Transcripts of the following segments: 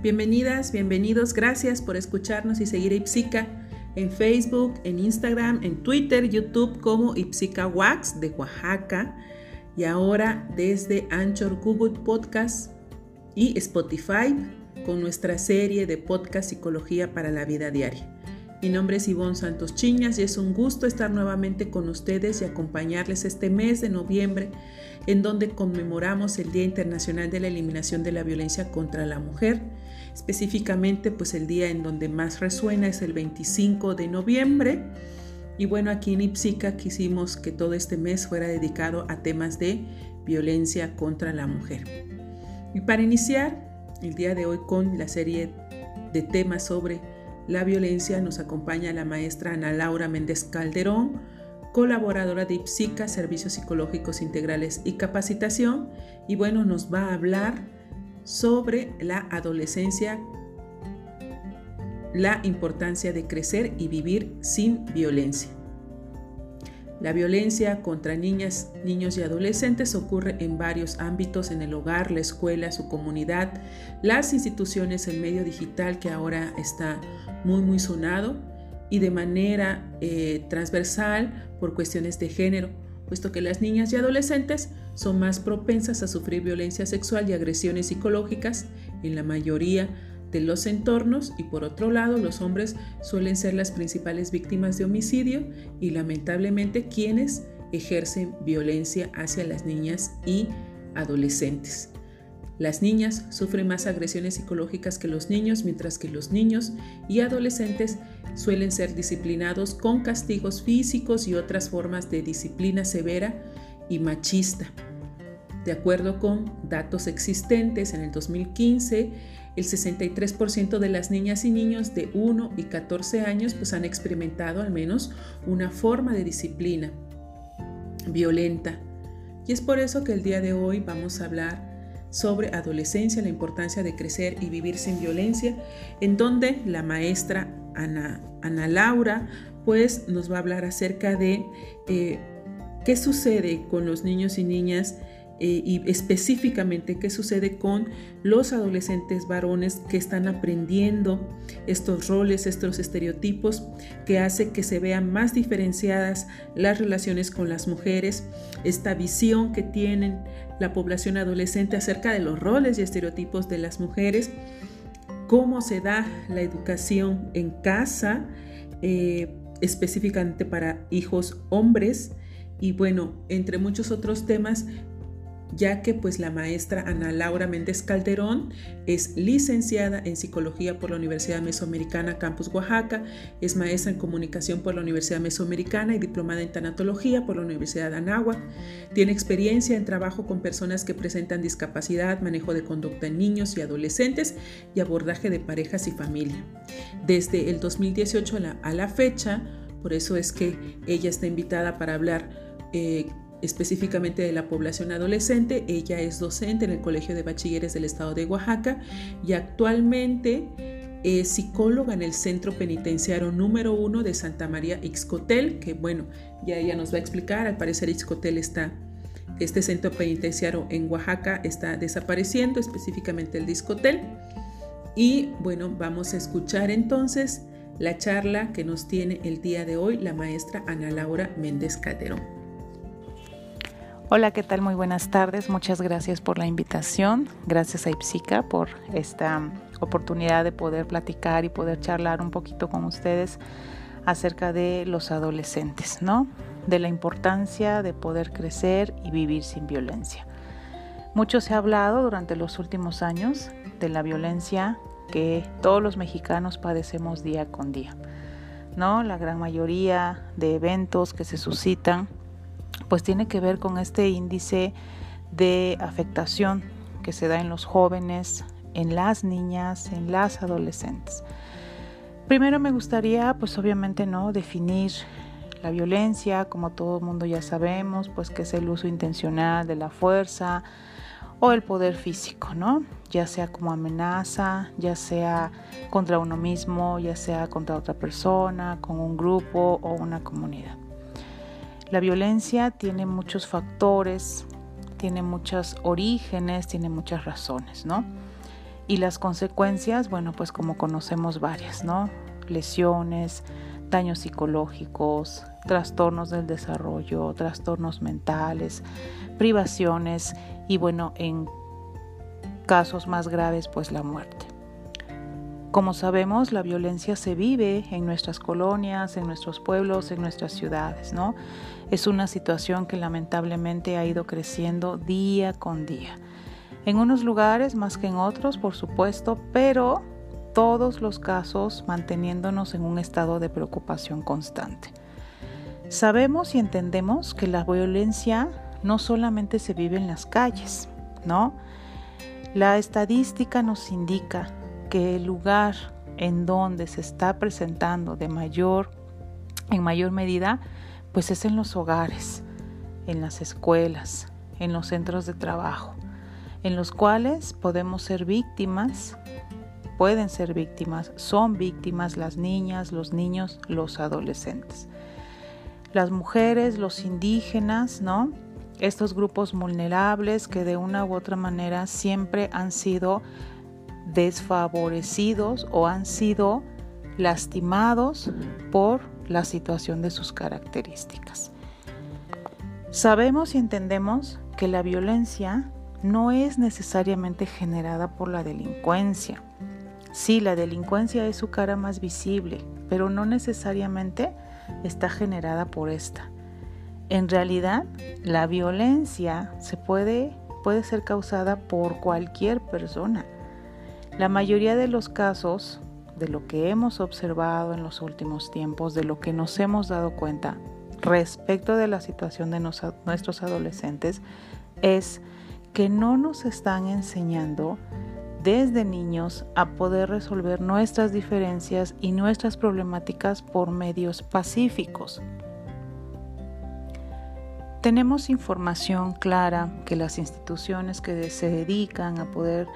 Bienvenidas, bienvenidos, gracias por escucharnos y seguir a Ipsica en Facebook, en Instagram, en Twitter, YouTube como Ipsica Wax de Oaxaca y ahora desde Anchor, Google Podcast y Spotify con nuestra serie de podcast Psicología para la Vida Diaria. Mi nombre es Ivonne Santos Chiñas y es un gusto estar nuevamente con ustedes y acompañarles este mes de noviembre en donde conmemoramos el Día Internacional de la Eliminación de la Violencia contra la Mujer. Específicamente, pues el día en donde más resuena es el 25 de noviembre. Y bueno, aquí en Ipsica quisimos que todo este mes fuera dedicado a temas de violencia contra la mujer. Y para iniciar el día de hoy con la serie de temas sobre la violencia nos acompaña la maestra Ana Laura Méndez Calderón, colaboradora de IPSICA, Servicios Psicológicos Integrales y Capacitación, y bueno, nos va a hablar sobre la adolescencia, la importancia de crecer y vivir sin violencia. La violencia contra niñas, niños y adolescentes ocurre en varios ámbitos, en el hogar, la escuela, su comunidad, las instituciones, el medio digital que ahora está muy, muy sonado y de manera eh, transversal por cuestiones de género, puesto que las niñas y adolescentes son más propensas a sufrir violencia sexual y agresiones psicológicas en la mayoría de los entornos y por otro lado los hombres suelen ser las principales víctimas de homicidio y lamentablemente quienes ejercen violencia hacia las niñas y adolescentes. Las niñas sufren más agresiones psicológicas que los niños, mientras que los niños y adolescentes suelen ser disciplinados con castigos físicos y otras formas de disciplina severa y machista. De acuerdo con datos existentes, en el 2015 el 63% de las niñas y niños de 1 y 14 años pues, han experimentado al menos una forma de disciplina violenta. Y es por eso que el día de hoy vamos a hablar sobre adolescencia, la importancia de crecer y vivir sin violencia, en donde la maestra Ana, Ana Laura pues nos va a hablar acerca de eh, qué sucede con los niños y niñas eh, y específicamente qué sucede con los adolescentes varones que están aprendiendo estos roles, estos estereotipos que hace que se vean más diferenciadas las relaciones con las mujeres, esta visión que tienen la población adolescente acerca de los roles y estereotipos de las mujeres, cómo se da la educación en casa, eh, específicamente para hijos hombres, y bueno, entre muchos otros temas ya que pues la maestra Ana Laura Méndez Calderón es licenciada en psicología por la Universidad Mesoamericana Campus Oaxaca, es maestra en comunicación por la Universidad Mesoamericana y diplomada en tanatología por la Universidad de Anáhuac. Tiene experiencia en trabajo con personas que presentan discapacidad, manejo de conducta en niños y adolescentes y abordaje de parejas y familia. Desde el 2018 a la, fecha, por eso es que ella está invitada para hablar eh, específicamente de la población adolescente. Ella es docente en el Colegio de Bachilleres del Estado de Oaxaca y actualmente es psicóloga en el Centro Penitenciario número uno de Santa María Ixcotel, que bueno, ya ella nos va a explicar, al parecer Ixcotel está, este centro penitenciario en Oaxaca está desapareciendo, específicamente el de Ixcotel. Y bueno, vamos a escuchar entonces la charla que nos tiene el día de hoy la maestra Ana Laura Méndez Calderón. Hola, ¿qué tal? Muy buenas tardes. Muchas gracias por la invitación. Gracias a Ipsica por esta oportunidad de poder platicar y poder charlar un poquito con ustedes acerca de los adolescentes, ¿no? De la importancia de poder crecer y vivir sin violencia. Mucho se ha hablado durante los últimos años de la violencia que todos los mexicanos padecemos día con día, ¿no? La gran mayoría de eventos que se suscitan pues tiene que ver con este índice de afectación que se da en los jóvenes, en las niñas, en las adolescentes. Primero me gustaría, pues obviamente, no definir la violencia, como todo el mundo ya sabemos, pues que es el uso intencional de la fuerza o el poder físico, ¿no? Ya sea como amenaza, ya sea contra uno mismo, ya sea contra otra persona, con un grupo o una comunidad. La violencia tiene muchos factores, tiene muchos orígenes, tiene muchas razones, ¿no? Y las consecuencias, bueno, pues como conocemos varias, ¿no? Lesiones, daños psicológicos, trastornos del desarrollo, trastornos mentales, privaciones y bueno, en casos más graves, pues la muerte. Como sabemos, la violencia se vive en nuestras colonias, en nuestros pueblos, en nuestras ciudades, ¿no? Es una situación que lamentablemente ha ido creciendo día con día. En unos lugares más que en otros, por supuesto, pero todos los casos manteniéndonos en un estado de preocupación constante. Sabemos y entendemos que la violencia no solamente se vive en las calles, ¿no? La estadística nos indica que el lugar en donde se está presentando de mayor, en mayor medida, pues es en los hogares, en las escuelas, en los centros de trabajo, en los cuales podemos ser víctimas, pueden ser víctimas, son víctimas las niñas, los niños, los adolescentes. Las mujeres, los indígenas, ¿no? Estos grupos vulnerables que de una u otra manera siempre han sido desfavorecidos o han sido lastimados por la situación de sus características. Sabemos y entendemos que la violencia no es necesariamente generada por la delincuencia. Sí, la delincuencia es su cara más visible, pero no necesariamente está generada por esta. En realidad, la violencia se puede, puede ser causada por cualquier persona la mayoría de los casos, de lo que hemos observado en los últimos tiempos, de lo que nos hemos dado cuenta respecto de la situación de nuestros adolescentes, es que no nos están enseñando desde niños a poder resolver nuestras diferencias y nuestras problemáticas por medios pacíficos. Tenemos información clara que las instituciones que se dedican a poder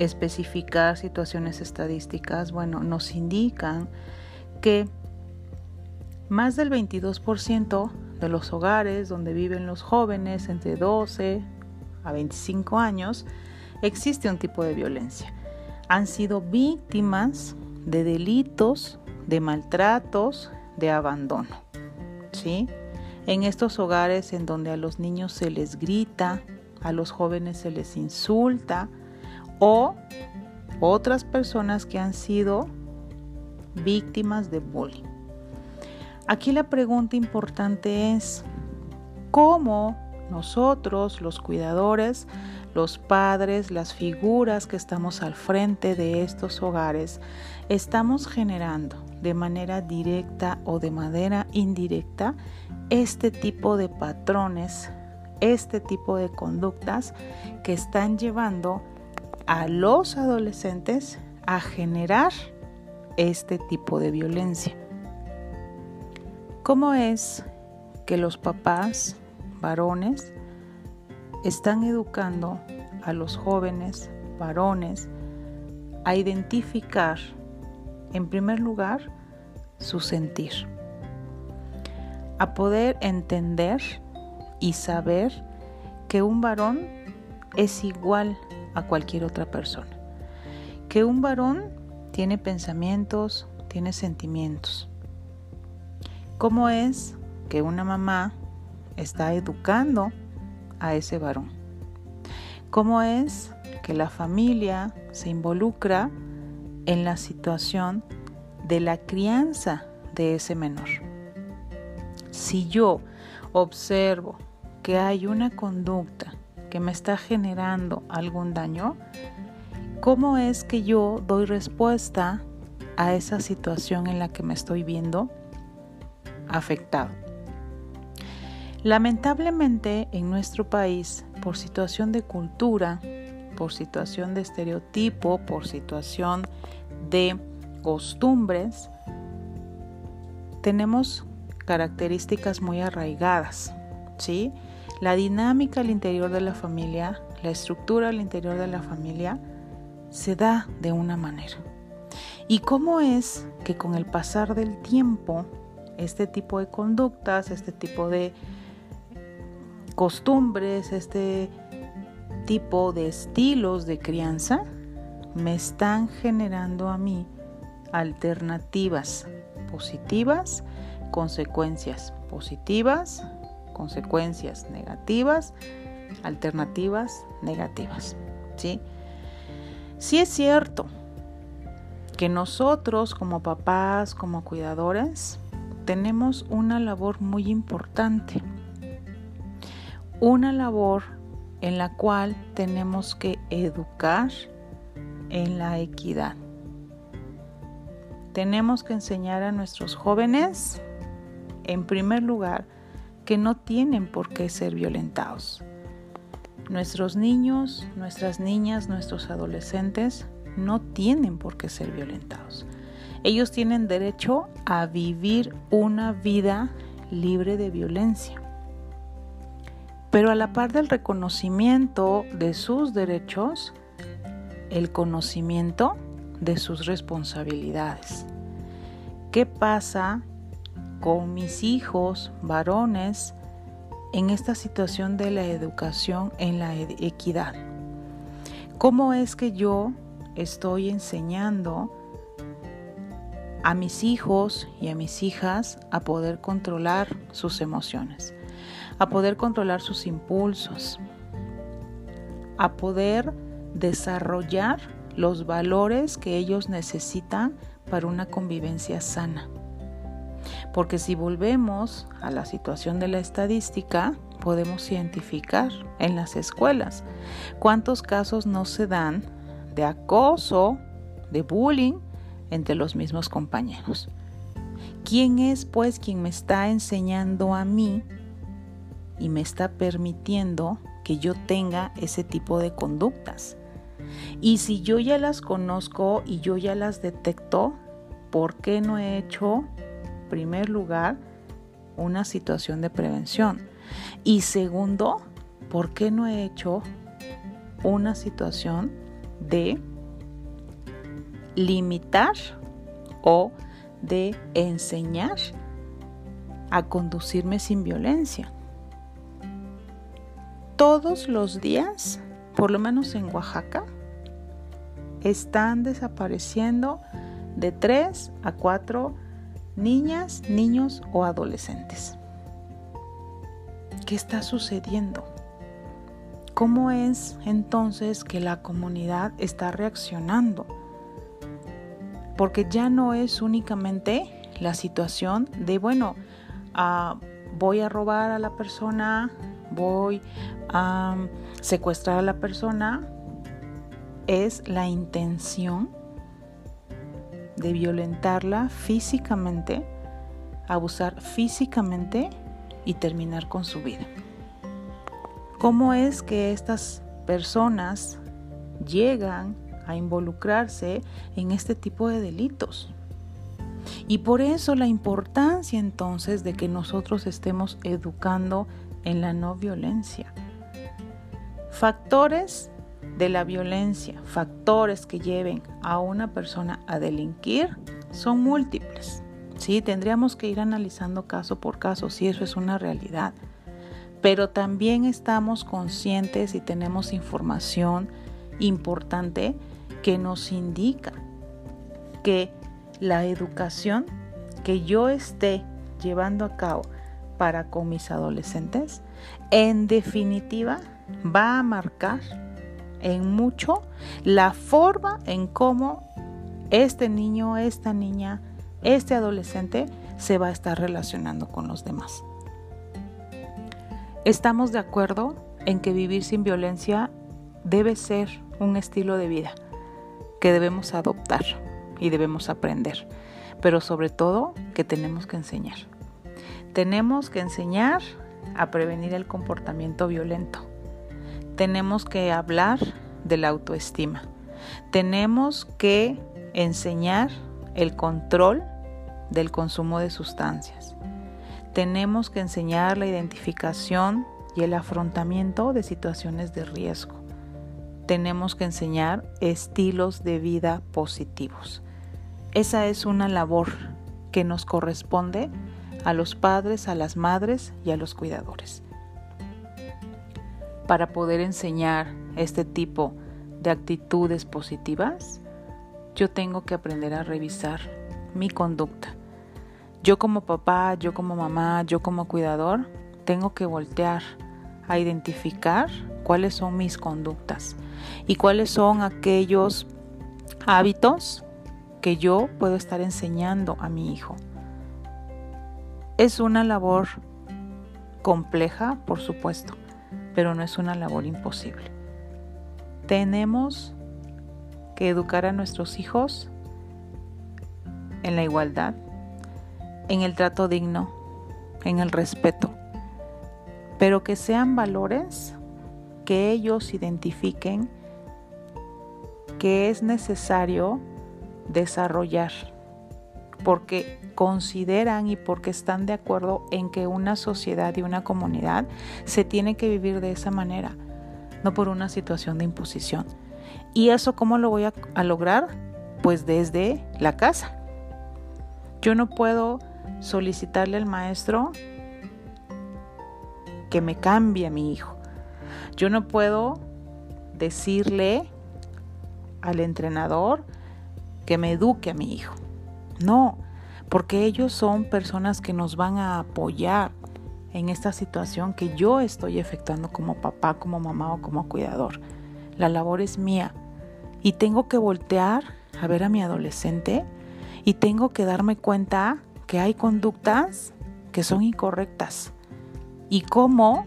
especificar situaciones estadísticas, bueno, nos indican que más del 22% de los hogares donde viven los jóvenes entre 12 a 25 años existe un tipo de violencia. Han sido víctimas de delitos, de maltratos, de abandono. ¿Sí? En estos hogares en donde a los niños se les grita, a los jóvenes se les insulta, o otras personas que han sido víctimas de bullying. Aquí la pregunta importante es, ¿cómo nosotros, los cuidadores, los padres, las figuras que estamos al frente de estos hogares, estamos generando de manera directa o de manera indirecta este tipo de patrones, este tipo de conductas que están llevando a los adolescentes a generar este tipo de violencia. ¿Cómo es que los papás varones están educando a los jóvenes varones a identificar, en primer lugar, su sentir, a poder entender y saber que un varón es igual cualquier otra persona. Que un varón tiene pensamientos, tiene sentimientos. ¿Cómo es que una mamá está educando a ese varón? ¿Cómo es que la familia se involucra en la situación de la crianza de ese menor? Si yo observo que hay una conducta que me está generando algún daño, ¿cómo es que yo doy respuesta a esa situación en la que me estoy viendo afectado? Lamentablemente en nuestro país, por situación de cultura, por situación de estereotipo, por situación de costumbres, tenemos características muy arraigadas, ¿sí? La dinámica al interior de la familia, la estructura al interior de la familia, se da de una manera. ¿Y cómo es que con el pasar del tiempo, este tipo de conductas, este tipo de costumbres, este tipo de estilos de crianza, me están generando a mí alternativas positivas, consecuencias positivas, consecuencias negativas, alternativas negativas. ¿sí? sí es cierto que nosotros como papás, como cuidadores, tenemos una labor muy importante. Una labor en la cual tenemos que educar en la equidad. Tenemos que enseñar a nuestros jóvenes, en primer lugar, que no tienen por qué ser violentados. Nuestros niños, nuestras niñas, nuestros adolescentes no tienen por qué ser violentados. Ellos tienen derecho a vivir una vida libre de violencia. Pero a la par del reconocimiento de sus derechos, el conocimiento de sus responsabilidades. ¿Qué pasa con mis hijos varones en esta situación de la educación en la equidad? ¿Cómo es que yo estoy enseñando a mis hijos y a mis hijas a poder controlar sus emociones, a poder controlar sus impulsos, a poder desarrollar los valores que ellos necesitan para una convivencia sana. Porque si volvemos a la situación de la estadística, podemos identificar en las escuelas cuántos casos no se dan de acoso, de bullying entre los mismos compañeros. ¿Quién es pues quien me está enseñando a mí y me está permitiendo que yo tenga ese tipo de conductas? Y si yo ya las conozco y yo ya las detecto, ¿por qué no he hecho, primer lugar, una situación de prevención? Y segundo, ¿por qué no he hecho una situación de limitar o de enseñar a conducirme sin violencia? Todos los días, por lo menos en Oaxaca, están desapareciendo de 3 a 4 niñas, niños o adolescentes. ¿Qué está sucediendo? ¿Cómo es entonces que la comunidad está reaccionando? Porque ya no es únicamente la situación de, bueno, ah, voy a robar a la persona, voy a secuestrar a la persona, es la intención de violentarla físicamente, abusar físicamente y terminar con su vida. ¿Cómo es que estas personas llegan a involucrarse en este tipo de delitos? Y por eso la importancia entonces de que nosotros estemos educando en la no violencia. Factores de la violencia, factores que lleven a una persona a delinquir, son múltiples. Sí, tendríamos que ir analizando caso por caso si eso es una realidad. Pero también estamos conscientes y tenemos información importante que nos indica que la educación que yo esté llevando a cabo para con mis adolescentes, en definitiva, va a marcar en mucho la forma en cómo este niño, esta niña, este adolescente se va a estar relacionando con los demás. Estamos de acuerdo en que vivir sin violencia debe ser un estilo de vida que debemos adoptar y debemos aprender, pero sobre todo que tenemos que enseñar. Tenemos que enseñar a prevenir el comportamiento violento tenemos que hablar de la autoestima. Tenemos que enseñar el control del consumo de sustancias. Tenemos que enseñar la identificación y el afrontamiento de situaciones de riesgo. Tenemos que enseñar estilos de vida positivos. Esa es una labor que nos corresponde a los padres, a las madres y a los cuidadores para poder enseñar este tipo de actitudes positivas, yo tengo que aprender a revisar mi conducta. Yo como papá, yo como mamá, yo como cuidador, tengo que voltear a identificar cuáles son mis conductas y cuáles son aquellos hábitos que yo puedo estar enseñando a mi hijo. Es una labor compleja, por supuesto, pero no es una labor imposible. Tenemos que educar a nuestros hijos en la igualdad, en el trato digno, en el respeto, pero que sean valores que ellos identifiquen que es necesario desarrollar, porque consideran y porque están de acuerdo en que una sociedad y una comunidad se tiene que vivir de esa manera, no por una situación de imposición. ¿Y eso cómo lo voy a, a lograr? Pues desde la casa. Yo no puedo solicitarle al maestro que me cambie a mi hijo. Yo no puedo decirle al entrenador que me eduque a mi hijo. No, porque ellos son personas que nos van a apoyar en esta situación que yo estoy efectuando como papá, como mamá o como cuidador. La labor es mía y tengo que voltear a ver a mi adolescente y tengo que darme cuenta que hay conductas que son incorrectas y cómo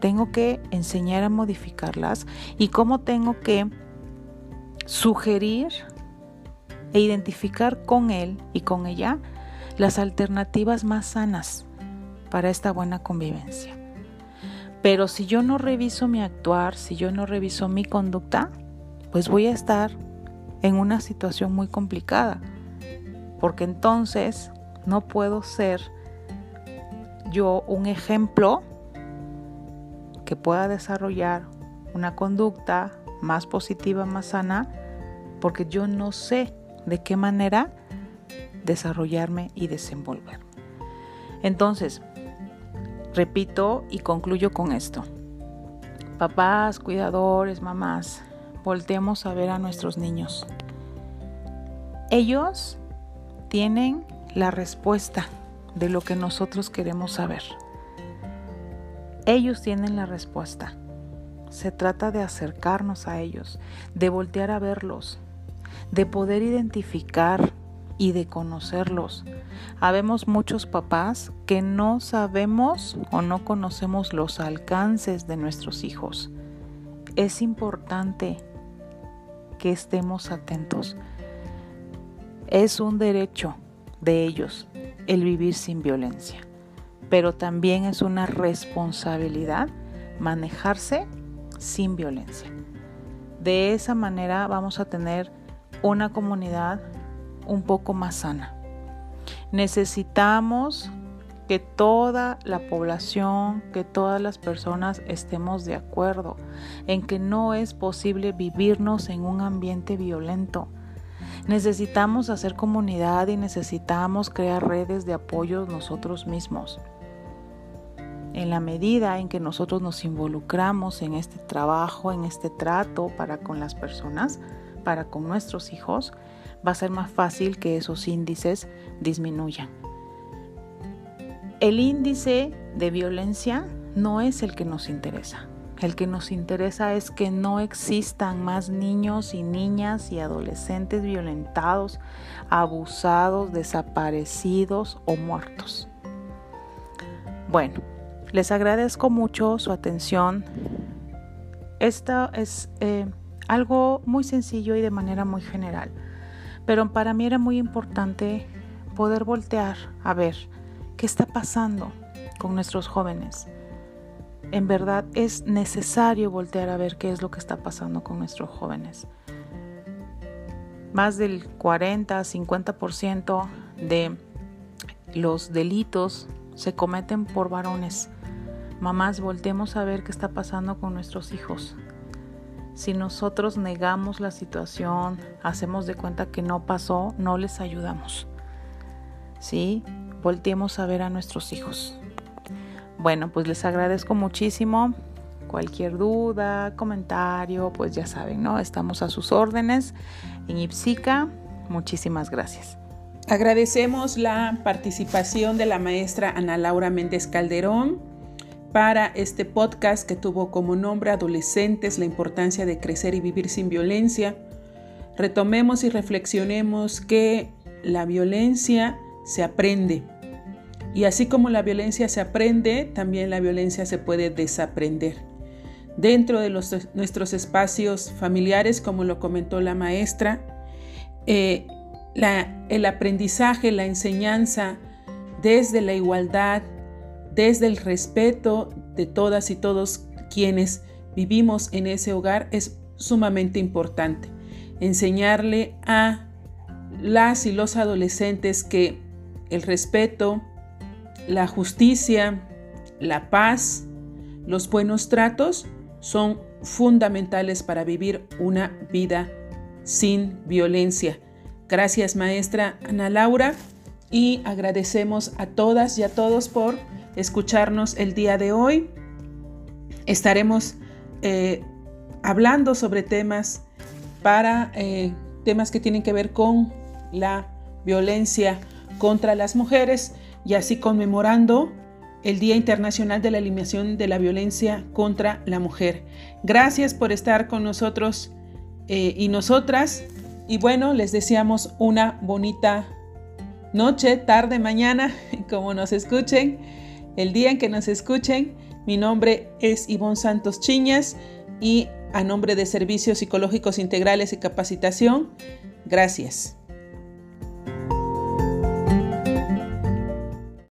tengo que enseñar a modificarlas y cómo tengo que sugerir e identificar con él y con ella las alternativas más sanas para esta buena convivencia. Pero si yo no reviso mi actuar, si yo no reviso mi conducta, pues voy a estar en una situación muy complicada, porque entonces no puedo ser yo un ejemplo que pueda desarrollar una conducta más positiva, más sana, porque yo no sé de qué manera desarrollarme y desenvolverme. Entonces, repito y concluyo con esto. Papás, cuidadores, mamás, volteemos a ver a nuestros niños. Ellos tienen la respuesta de lo que nosotros queremos saber. Ellos tienen la respuesta. Se trata de acercarnos a ellos, de voltear a verlos, de poder identificar y de conocerlos. Habemos muchos papás que no sabemos o no conocemos los alcances de nuestros hijos. Es importante que estemos atentos. Es un derecho de ellos el vivir sin violencia, pero también es una responsabilidad manejarse sin violencia. De esa manera vamos a tener una comunidad un poco más sana. Necesitamos que toda la población, que todas las personas estemos de acuerdo en que no es posible vivirnos en un ambiente violento. Necesitamos hacer comunidad y necesitamos crear redes de apoyo nosotros mismos en la medida en que nosotros nos involucramos en este trabajo, en este trato para con las personas, para con nuestros hijos, va a ser más fácil que esos índices disminuyan. El índice de violencia no es el que nos interesa. El que nos interesa es que no existan más niños y niñas y adolescentes violentados, abusados, desaparecidos o muertos. Bueno, les agradezco mucho su atención. Esto es eh, algo muy sencillo y de manera muy general, pero para mí era muy importante poder voltear a ver qué está pasando con nuestros jóvenes. En verdad es necesario voltear a ver qué es lo que está pasando con nuestros jóvenes. Más del 40-50% de los delitos se cometen por varones Mamás, voltemos a ver qué está pasando con nuestros hijos. Si nosotros negamos la situación, hacemos de cuenta que no pasó, no les ayudamos. ¿Sí? Volteemos a ver a nuestros hijos. Bueno, pues les agradezco muchísimo Cualquier duda, comentario, pues ya saben, ¿no? Estamos a sus órdenes en Ipsica. Muchísimas gracias. Agradecemos la participación de la maestra Ana Laura Méndez Calderón para este podcast que tuvo como nombre Adolescentes, la importancia de crecer y vivir sin violencia. Retomemos y reflexionemos que la violencia se aprende. Y así como la violencia se aprende, también la violencia se puede desaprender. Dentro de nuestros espacios familiares, como lo comentó la maestra, eh, el aprendizaje, la enseñanza desde la igualdad, desde el respeto de todas y todos quienes vivimos en ese hogar es sumamente importante. Enseñarle a las y los adolescentes que el respeto, la justicia, la paz, los buenos tratos son fundamentales para vivir una vida sin violencia. Gracias maestra Ana Laura y agradecemos a todas y a todos por escucharnos el día de hoy. Estaremos eh, hablando sobre temas para eh, temas que tienen que ver con la violencia contra las mujeres y así conmemorando el Día Internacional de la Eliminación de la Violencia contra la Mujer. Gracias por estar con nosotros eh, y nosotras. Y bueno, les deseamos una bonita noche, tarde, mañana, como nos escuchen, el día en que nos escuchen. Mi nombre es Ivonne Santos Chiñas y a nombre de Servicios Psicológicos Integrales y Capacitación, gracias.